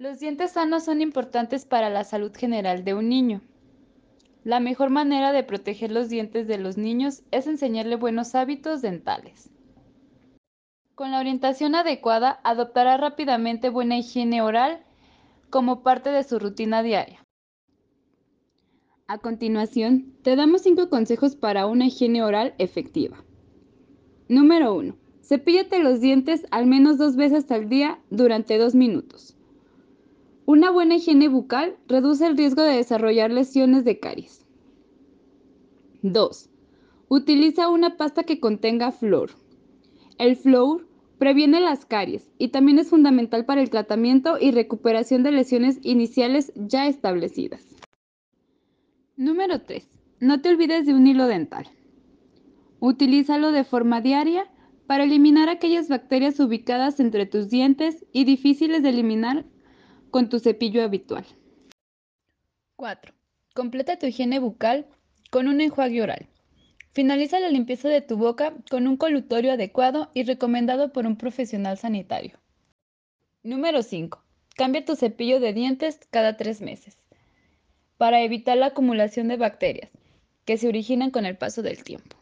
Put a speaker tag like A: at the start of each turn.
A: Los dientes sanos son importantes para la salud general de un niño. La mejor manera de proteger los dientes de los niños es enseñarle buenos hábitos dentales. Con la orientación adecuada, adoptará rápidamente buena higiene oral como parte de su rutina diaria. A continuación, te damos 5 consejos para una higiene oral efectiva. Número 1. Cepíllate los dientes al menos dos veces al día durante dos minutos. Una buena higiene bucal reduce el riesgo de desarrollar lesiones de caries. 2. Utiliza una pasta que contenga flor. El flor previene las caries y también es fundamental para el tratamiento y recuperación de lesiones iniciales ya establecidas. Número 3. No te olvides de un hilo dental. Utilízalo de forma diaria para eliminar aquellas bacterias ubicadas entre tus dientes y difíciles de eliminar con tu cepillo habitual. 4. Completa tu higiene bucal con un enjuague oral. Finaliza la limpieza de tu boca con un colutorio adecuado y recomendado por un profesional sanitario. Número 5. Cambia tu cepillo de dientes cada tres meses para evitar la acumulación de bacterias que se originan con el paso del tiempo.